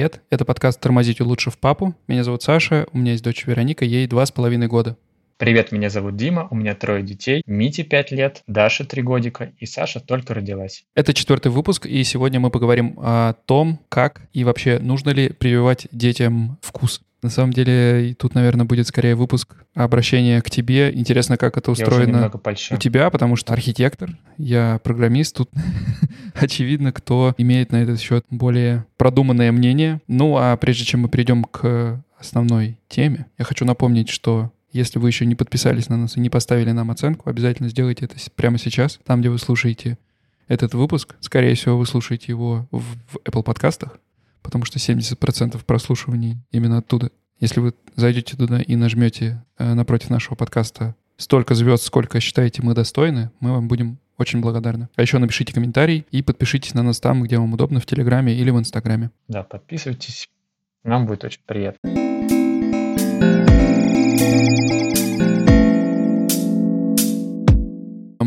привет. Это подкаст «Тормозить лучше в папу». Меня зовут Саша, у меня есть дочь Вероника, ей два с половиной года. Привет, меня зовут Дима, у меня трое детей, Мите 5 лет, Даша 3 годика и Саша только родилась. Это четвертый выпуск, и сегодня мы поговорим о том, как и вообще нужно ли прививать детям вкус. На самом деле, тут, наверное, будет скорее выпуск обращения к тебе. Интересно, как это устроено у тебя, потому что архитектор, я программист, тут очевидно, кто имеет на этот счет более продуманное мнение. Ну, а прежде чем мы перейдем к основной теме, я хочу напомнить, что если вы еще не подписались на нас и не поставили нам оценку, обязательно сделайте это прямо сейчас, там, где вы слушаете этот выпуск. Скорее всего, вы слушаете его в Apple подкастах потому что 70% прослушиваний именно оттуда. Если вы зайдете туда и нажмете э, напротив нашего подкаста столько звезд, сколько считаете мы достойны, мы вам будем очень благодарны. А еще напишите комментарий и подпишитесь на нас там, где вам удобно, в Телеграме или в Инстаграме. Да, подписывайтесь. Нам будет очень приятно.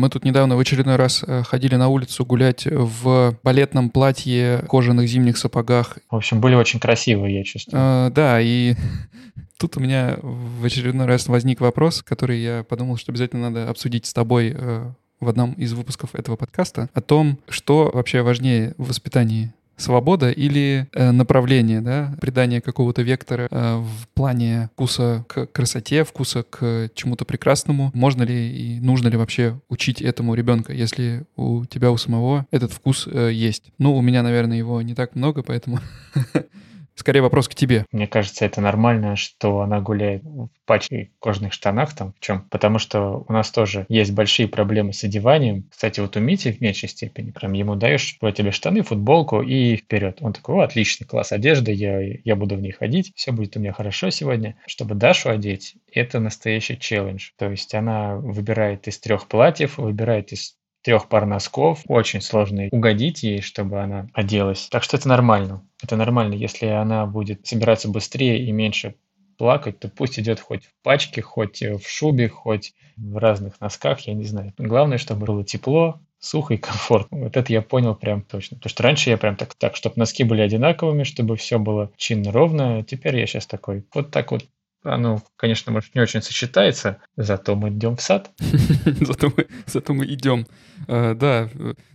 Мы тут недавно в очередной раз э, ходили на улицу гулять в балетном платье, кожаных зимних сапогах. В общем, были очень красивые, я чувствую. А, да, и тут у меня в очередной раз возник вопрос, который я подумал, что обязательно надо обсудить с тобой э, в одном из выпусков этого подкаста, о том, что вообще важнее в воспитании свобода или э, направление, да, придание какого-то вектора э, в плане вкуса к красоте, вкуса к чему-то прекрасному. Можно ли и нужно ли вообще учить этому ребенка, если у тебя у самого этот вкус э, есть? Ну, у меня, наверное, его не так много, поэтому Скорее вопрос к тебе. Мне кажется, это нормально, что она гуляет в пачке кожаных штанах там. В чем? Потому что у нас тоже есть большие проблемы с одеванием. Кстати, вот у Мити в меньшей степени. Прям ему даешь вот тебе штаны, футболку и вперед. Он такой, о, отличный класс одежды, я, я буду в ней ходить, все будет у меня хорошо сегодня. Чтобы Дашу одеть, это настоящий челлендж. То есть она выбирает из трех платьев, выбирает из трех пар носков. Очень сложно угодить ей, чтобы она оделась. Так что это нормально. Это нормально, если она будет собираться быстрее и меньше плакать, то пусть идет хоть в пачке, хоть в шубе, хоть в разных носках, я не знаю. Главное, чтобы было тепло, сухо и комфортно. Вот это я понял прям точно. Потому что раньше я прям так, так, чтобы носки были одинаковыми, чтобы все было чинно ровно. Теперь я сейчас такой, вот так вот оно, конечно, может, не очень сочетается, зато мы идем в сад. зато, мы, зато мы идем. Uh, да,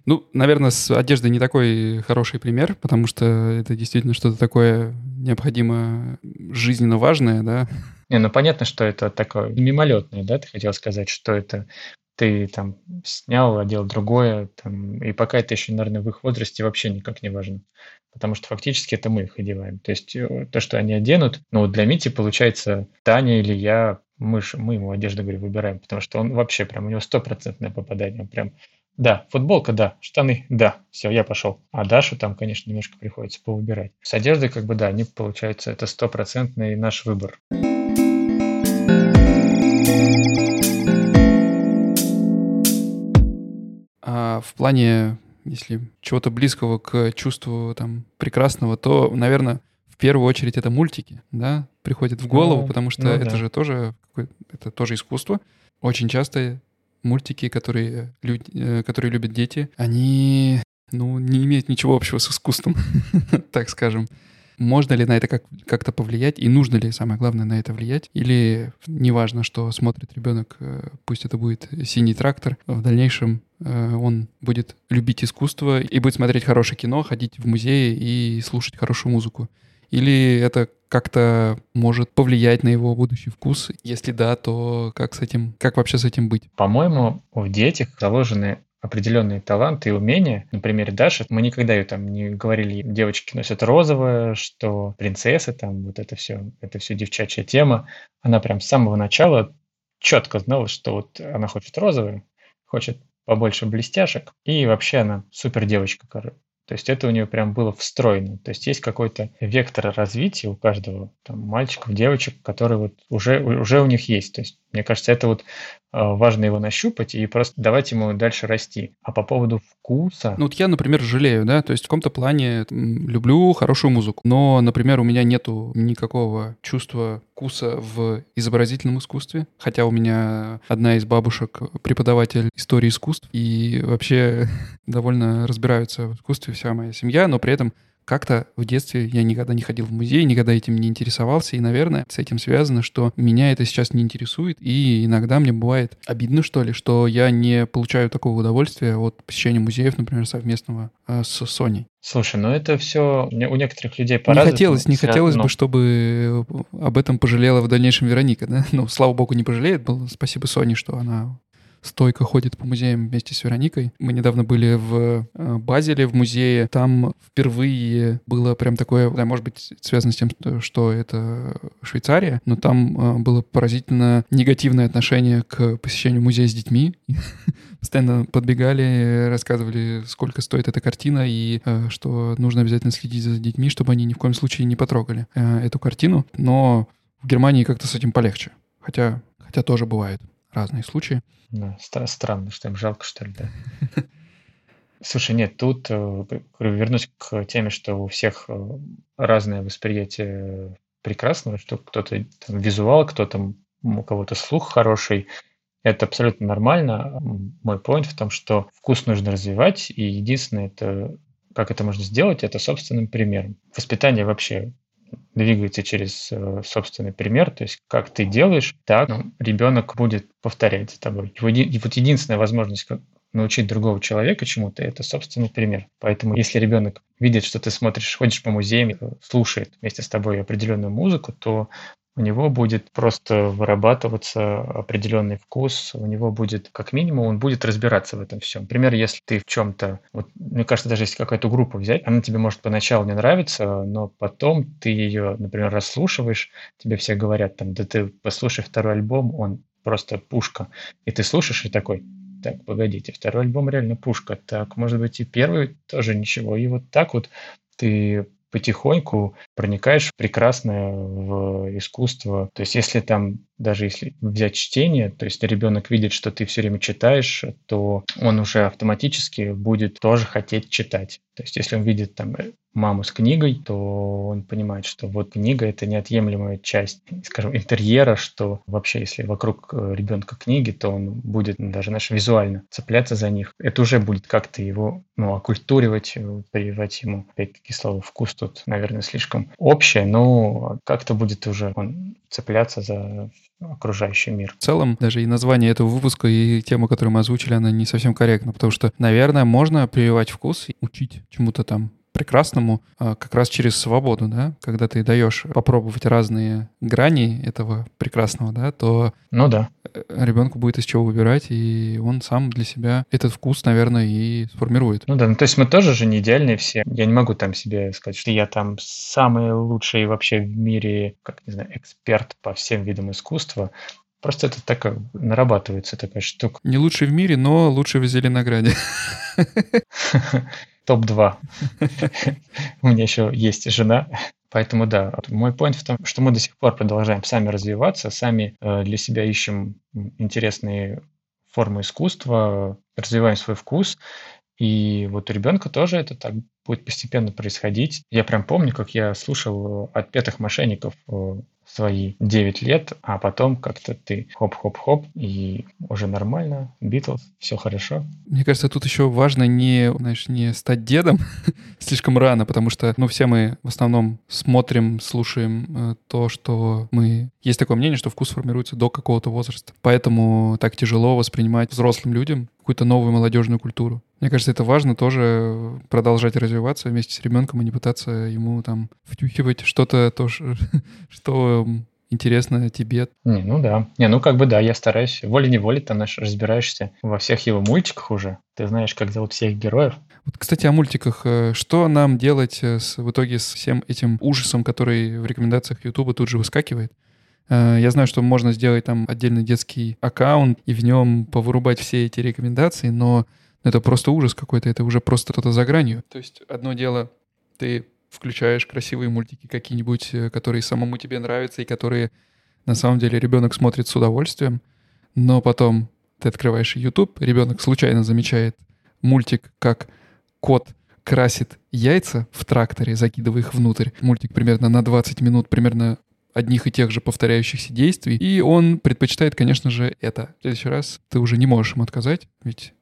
ну, наверное, с одеждой не такой хороший пример, потому что это действительно что-то такое необходимо жизненно важное, да. Не, ну понятно, что это такое мимолетное, да, ты хотел сказать, что это ты там снял, одел другое, там, и пока это еще, наверное, в их возрасте вообще никак не важно потому что фактически это мы их одеваем. То есть э, то, что они оденут, ну вот для Мити получается Таня или я, мы, мы ему одежду, говорю, выбираем, потому что он вообще прям, у него стопроцентное попадание, прям да, футболка, да, штаны, да, все, я пошел. А Дашу там, конечно, немножко приходится повыбирать. С одеждой, как бы, да, они, получается, это стопроцентный наш выбор. А в плане если чего-то близкого к чувству там прекрасного, то, наверное, в первую очередь это мультики, да, приходят в голову, ну, потому что ну, это да. же тоже это тоже искусство. Очень часто мультики, которые, люд, э, которые любят дети, они ну, не имеют ничего общего с искусством, так скажем. Можно ли на это как- как-то повлиять и нужно ли, самое главное, на это влиять? Или неважно, что смотрит ребенок, э, пусть это будет синий трактор, в дальнейшем э, он будет любить искусство и будет смотреть хорошее кино, ходить в музеи и слушать хорошую музыку? Или это как-то может повлиять на его будущий вкус? Если да, то как с этим, как вообще с этим быть? По-моему, в детях заложены определенные таланты и умения. На примере Даши мы никогда ее там не говорили, девочки носят розовое, что принцессы, там вот это все, это все девчачья тема. Она прям с самого начала четко знала, что вот она хочет розовое, хочет побольше блестяшек, и вообще она супер девочка, то есть это у нее прям было встроено. То есть есть какой-то вектор развития у каждого там, мальчиков, девочек, который вот уже, уже у них есть. То есть мне кажется, это вот а, важно его нащупать и просто давать ему дальше расти. А по поводу вкуса... Ну вот я, например, жалею, да, то есть в каком-то плане люблю хорошую музыку, но, например, у меня нету никакого чувства вкуса в изобразительном искусстве, хотя у меня одна из бабушек преподаватель истории искусств, и вообще довольно разбираются в искусстве вся моя семья, но при этом как-то в детстве я никогда не ходил в музей, никогда этим не интересовался, и, наверное, с этим связано, что меня это сейчас не интересует, и иногда мне бывает обидно, что ли, что я не получаю такого удовольствия от посещения музеев, например, совместного э, с Sony. Слушай, ну это все у некоторых людей по-разному. Не хотелось, не хотелось но... бы, чтобы об этом пожалела в дальнейшем Вероника, да? Ну, слава богу, не пожалеет. Спасибо Соне, что она стойко ходит по музеям вместе с Вероникой. Мы недавно были в э, Базеле, в музее. Там впервые было прям такое, да, может быть, связано с тем, что это Швейцария, но там э, было поразительно негативное отношение к посещению музея с детьми. Постоянно подбегали, рассказывали, сколько стоит эта картина и э, что нужно обязательно следить за детьми, чтобы они ни в коем случае не потрогали эту картину. Но в Германии как-то с этим полегче. Хотя, хотя тоже бывает разные случаи. Да, стра- странно, что им жалко, что ли, да. Слушай, нет, тут э, вернусь к теме, что у всех э, разное восприятие прекрасного, что кто-то там, визуал, кто-то у кого-то слух хороший. Это абсолютно нормально. Мой point в том, что вкус нужно развивать, и единственное, это, как это можно сделать, это собственным примером. Воспитание вообще двигается через э, собственный пример, то есть как ты делаешь, так ну, ребенок будет повторять за тобой. Его, вот единственная возможность научить другого человека чему-то, это собственный пример. Поэтому если ребенок видит, что ты смотришь, ходишь по музеям, слушает вместе с тобой определенную музыку, то у него будет просто вырабатываться определенный вкус, у него будет, как минимум, он будет разбираться в этом всем. Например, если ты в чем-то, вот, мне кажется, даже если какую-то группу взять, она тебе может поначалу не нравиться, но потом ты ее, например, расслушиваешь, тебе все говорят, там, да ты послушай второй альбом, он просто пушка. И ты слушаешь и такой, так, погодите, второй альбом реально пушка. Так, может быть, и первый тоже ничего. И вот так вот ты потихоньку проникаешь в прекрасное в искусство. То есть если там, даже если взять чтение, то есть ребенок видит, что ты все время читаешь, то он уже автоматически будет тоже хотеть читать. То есть если он видит там маму с книгой, то он понимает, что вот книга – это неотъемлемая часть, скажем, интерьера, что вообще, если вокруг э, ребенка книги, то он будет даже наш визуально цепляться за них. Это уже будет как-то его ну, оккультуривать, э, прививать ему, опять-таки, слово «вкус» тут, наверное, слишком общее, но как-то будет уже он цепляться за окружающий мир. В целом, даже и название этого выпуска, и тема, которую мы озвучили, она не совсем корректна, потому что, наверное, можно прививать вкус и учить чему-то там прекрасному а, как раз через свободу, да, когда ты даешь попробовать разные грани этого прекрасного, да, то ну да. Э, ребенку будет из чего выбирать, и он сам для себя этот вкус, наверное, и сформирует. Ну да, ну то есть мы тоже же не идеальные все. Я не могу там себе сказать, что я там самый лучший вообще в мире, как не знаю, эксперт по всем видам искусства. Просто это так нарабатывается такая штука. Не лучший в мире, но лучший в Зеленограде. топ-2. У меня еще есть жена, Поэтому да, мой point в том, что мы до сих пор продолжаем сами развиваться, сами э, для себя ищем интересные формы искусства, развиваем свой вкус. И вот у ребенка тоже это так будет постепенно происходить. Я прям помню, как я слушал отпетых мошенников э, свои 9 лет, а потом как-то ты хоп-хоп-хоп, и уже нормально, Битлз, все хорошо. Мне кажется, тут еще важно не, знаешь, не стать дедом слишком рано, потому что, ну, все мы в основном смотрим, слушаем э, то, что мы... Есть такое мнение, что вкус формируется до какого-то возраста. Поэтому так тяжело воспринимать взрослым людям какую-то новую молодежную культуру. Мне кажется, это важно тоже продолжать развиваться вместе с ребенком, а не пытаться ему там втюхивать что-то, то, что интересно тебе. Не, ну да. Не, ну как бы да, я стараюсь. Волей-неволей ты наш разбираешься во всех его мультиках уже. Ты знаешь, как зовут всех героев. Вот, кстати, о мультиках. Э, что нам делать э, с, в итоге с всем этим ужасом, который в рекомендациях YouTube тут же выскакивает? Э, я знаю, что можно сделать там отдельный детский аккаунт и в нем повырубать все эти рекомендации, но это просто ужас какой-то, это уже просто что-то за гранью. То есть одно дело, ты включаешь красивые мультики какие-нибудь, э, которые самому тебе нравятся и которые на самом деле ребенок смотрит с удовольствием, но потом ты открываешь YouTube, ребенок случайно замечает мультик, как кот красит яйца в тракторе, закидывая их внутрь. Мультик примерно на 20 минут, примерно одних и тех же повторяющихся действий, и он предпочитает, конечно же, это. В следующий раз ты уже не можешь ему отказать, ведь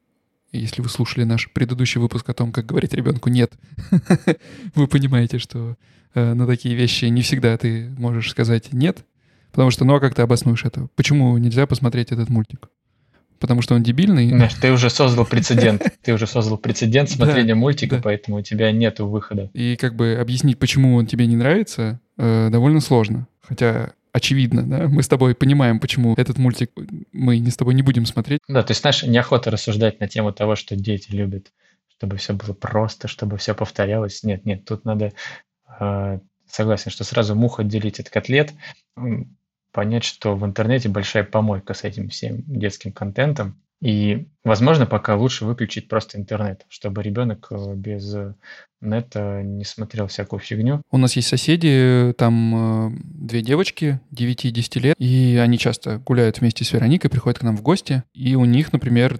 если вы слушали наш предыдущий выпуск о том, как говорить ребенку «нет», вы понимаете, что э, на такие вещи не всегда ты можешь сказать «нет», потому что, ну а как ты обоснуешь это? Почему нельзя посмотреть этот мультик? Потому что он дебильный. Знаешь, ты уже создал прецедент. Ты уже создал прецедент смотрения мультика, поэтому у тебя нет выхода. И как бы объяснить, почему он тебе не нравится, э, довольно сложно. Хотя очевидно, да, мы с тобой понимаем, почему этот мультик мы не с тобой не будем смотреть. Да, то есть, знаешь, неохота рассуждать на тему того, что дети любят, чтобы все было просто, чтобы все повторялось. Нет, нет, тут надо, э, согласен, что сразу мух отделить от котлет, понять, что в интернете большая помойка с этим всем детским контентом, и, возможно, пока лучше выключить просто интернет, чтобы ребенок э, без нета не смотрел всякую фигню. У нас есть соседи, там э, две девочки, 9 и 10 лет, и они часто гуляют вместе с Вероникой, приходят к нам в гости, и у них, например,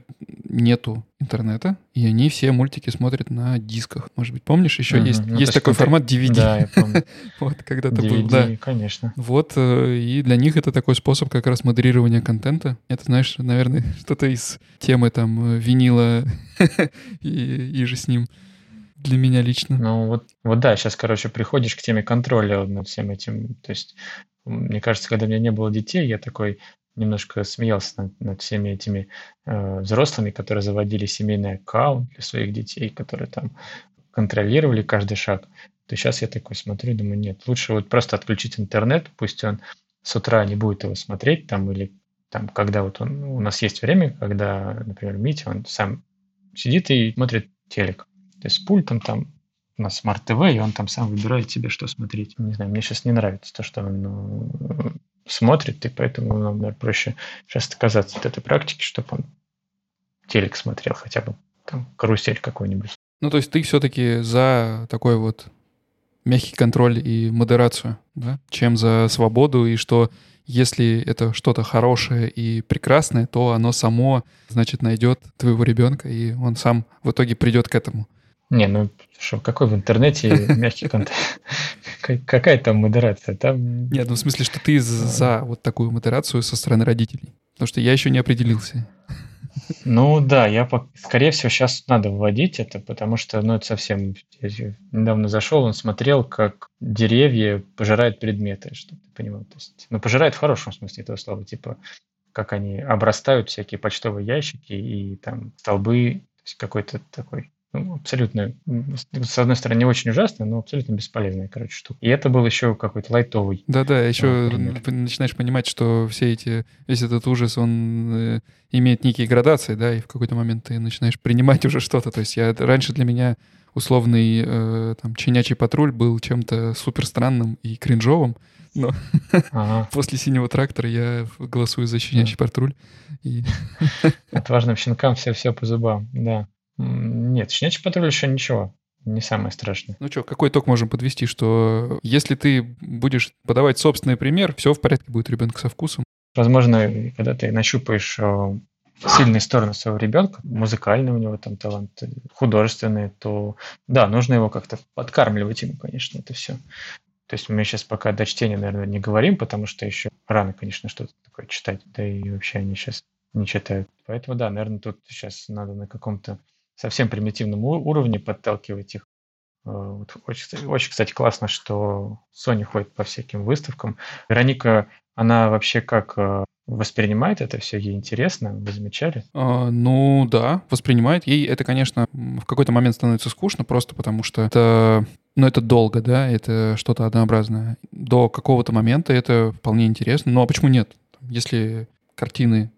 нету интернета, и они все мультики смотрят на дисках. Может быть, помнишь, еще угу. есть, ну, есть такой формат DVD. Да, я помню. вот, когда-то был, да. конечно. Вот, э, и для них это такой способ как раз модерирования контента. Это, знаешь, наверное, что-то из темы там э, винила и, и же с ним для меня лично. Ну вот, вот да, сейчас, короче, приходишь к теме контроля над всем этим. То есть, мне кажется, когда у меня не было детей, я такой немножко смеялся над, над всеми этими э, взрослыми, которые заводили семейный аккаунт для своих детей, которые там контролировали каждый шаг. То сейчас я такой смотрю, думаю, нет, лучше вот просто отключить интернет, пусть он с утра не будет его смотреть там или там, когда вот он, у нас есть время, когда, например, Митя, он сам сидит и смотрит телек. То есть с пультом там у нас Smart TV, и он там сам выбирает себе, что смотреть. Не знаю, мне сейчас не нравится то, что он ну, смотрит, и поэтому нам, наверное, проще сейчас отказаться от этой практики, чтобы он телек смотрел хотя бы, там, карусель какой-нибудь. Ну, то есть ты все-таки за такой вот мягкий контроль и модерацию, да, чем за свободу, и что если это что-то хорошее и прекрасное, то оно само, значит, найдет твоего ребенка, и он сам в итоге придет к этому. Не, ну что, какой в интернете мягкий контент? Какая там модерация? Там... Нет, ну в смысле, что ты за вот такую модерацию со стороны родителей. Потому что я еще не определился. Ну да, я, скорее всего, сейчас надо вводить это, потому что, ну, это совсем... Я недавно зашел, он смотрел, как деревья пожирают предметы, чтобы ты понимал. То есть, ну, пожирают в хорошем смысле этого слова, типа, как они обрастают всякие почтовые ящики и там столбы, то есть какой-то такой ну, абсолютно, с одной стороны, не очень ужасно, но абсолютно бесполезная, короче, штука. И это был еще какой-то лайтовый. Да-да, еще ты начинаешь понимать, что все эти, весь этот ужас, он э, имеет некие градации, да, и в какой-то момент ты начинаешь принимать уже что-то. То есть я раньше для меня условный э, там чинячий патруль был чем-то супер странным и кринжовым, но ага. после синего трактора я голосую за щенячий патруль. И... Отважным щенкам все-все по зубам, да. Нет, щенячий патруль еще ничего. Не самое страшное. Ну что, какой итог можем подвести, что если ты будешь подавать собственный пример, все в порядке будет ребенок со вкусом. Возможно, когда ты нащупаешь э, сильные стороны своего ребенка, музыкальный у него там талант, художественный, то да, нужно его как-то подкармливать ему, конечно, это все. То есть мы сейчас пока до чтения, наверное, не говорим, потому что еще рано, конечно, что-то такое читать, да и вообще они сейчас не читают. Поэтому да, наверное, тут сейчас надо на каком-то совсем примитивном уровне подталкивать их. Э, очень, очень, кстати, классно, что Sony ходит по всяким выставкам. Вероника, она вообще как э, воспринимает это все, ей интересно, вы замечали? А, ну да, воспринимает. Ей это, конечно, в какой-то момент становится скучно, просто потому что это, ну это долго, да, это что-то однообразное. До какого-то момента это вполне интересно. Ну а почему нет? Если картины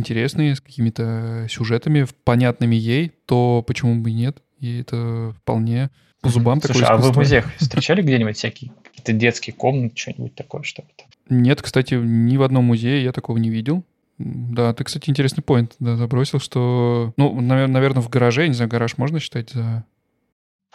интересные, с какими-то сюжетами, понятными ей, то почему бы и нет? И это вполне по зубам Слушай, такое а вы в музеях встречали где-нибудь всякие какие-то детские комнаты, что-нибудь такое, что то Нет, кстати, ни в одном музее я такого не видел. Да, ты, кстати, интересный поинт да, забросил, что... Ну, наверное, в гараже, не знаю, гараж можно считать за...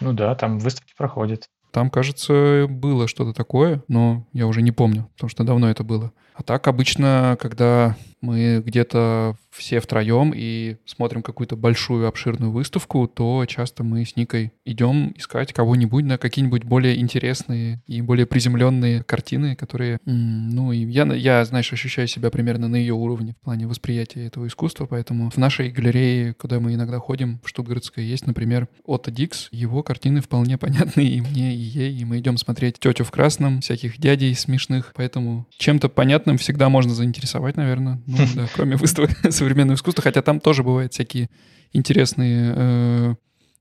Ну да, там выставки проходят. Там, кажется, было что-то такое, но я уже не помню, потому что давно это было. А так обычно, когда мы где-то все втроем и смотрим какую-то большую обширную выставку, то часто мы с Никой идем искать кого-нибудь на какие-нибудь более интересные и более приземленные картины, которые, ну, и я, я, знаешь, ощущаю себя примерно на ее уровне в плане восприятия этого искусства, поэтому в нашей галерее, куда мы иногда ходим, в Штутгартской, есть, например, Отто Дикс, его картины вполне понятны и мне, и ей, и мы идем смотреть «Тетю в красном», всяких дядей смешных, поэтому чем-то понятным всегда можно заинтересовать, наверное, ну, да, кроме выставок современного искусства, хотя там тоже бывают всякие интересные э,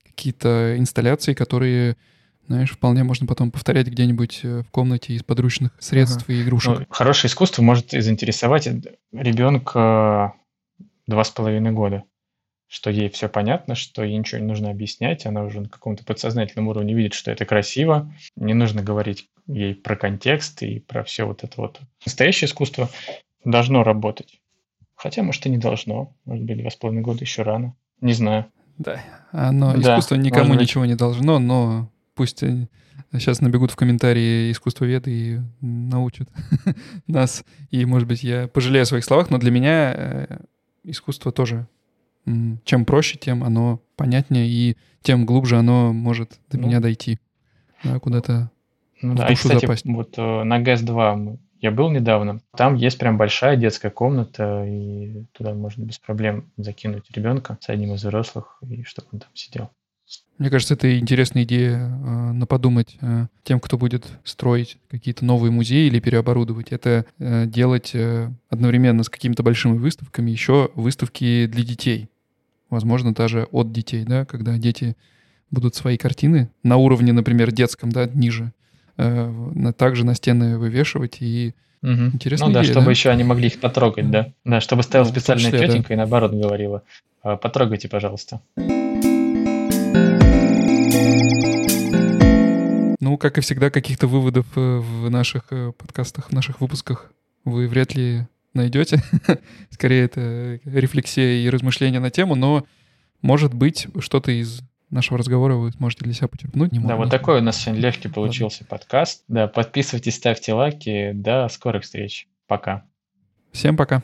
какие-то инсталляции, которые знаешь, вполне можно потом повторять где-нибудь э, в комнате из подручных средств ага. и игрушек. Ну, хорошее искусство может заинтересовать ребенка два с половиной года, что ей все понятно, что ей ничего не нужно объяснять, она уже на каком-то подсознательном уровне видит, что это красиво, не нужно говорить ей про контекст и про все вот это вот. Настоящее искусство должно работать. Хотя, может, и не должно. Может быть, два с половиной года еще рано. Не знаю. Да, оно, да, искусство никому ничего не должно, но пусть сейчас набегут в комментарии искусствоведы и научат нас. И, может быть, я пожалею о своих словах, но для меня э, искусство тоже чем проще, тем оно понятнее, и тем глубже оно может до ну, меня дойти. Да, куда-то ну, в да, душу и, кстати, запасть. Вот э, на ГЭС-2 я был недавно. Там есть прям большая детская комната, и туда можно без проблем закинуть ребенка с одним из взрослых, и чтобы он там сидел. Мне кажется, это интересная идея э, на подумать э, тем, кто будет строить какие-то новые музеи или переоборудовать. Это э, делать одновременно с какими-то большими выставками еще выставки для детей. Возможно, даже от детей, да, когда дети будут свои картины на уровне, например, детском, да, ниже, э, также на стены вывешивать и Угу. Интересная ну да, идея, чтобы да? еще они могли их потрогать, да. Да, чтобы стояла ну, специальная числе, тетенька да. и наоборот говорила, «А, потрогайте, пожалуйста. Ну, как и всегда, каких-то выводов э, в наших э, подкастах, в наших выпусках вы вряд ли найдете. Скорее, это рефлексия и размышления на тему, но, может быть, что-то из нашего разговора вы сможете для себя почерпнуть. Не да, вот такой у нас сегодня легкий получился Ладно. подкаст. Да, подписывайтесь, ставьте лайки. До скорых встреч. Пока. Всем пока.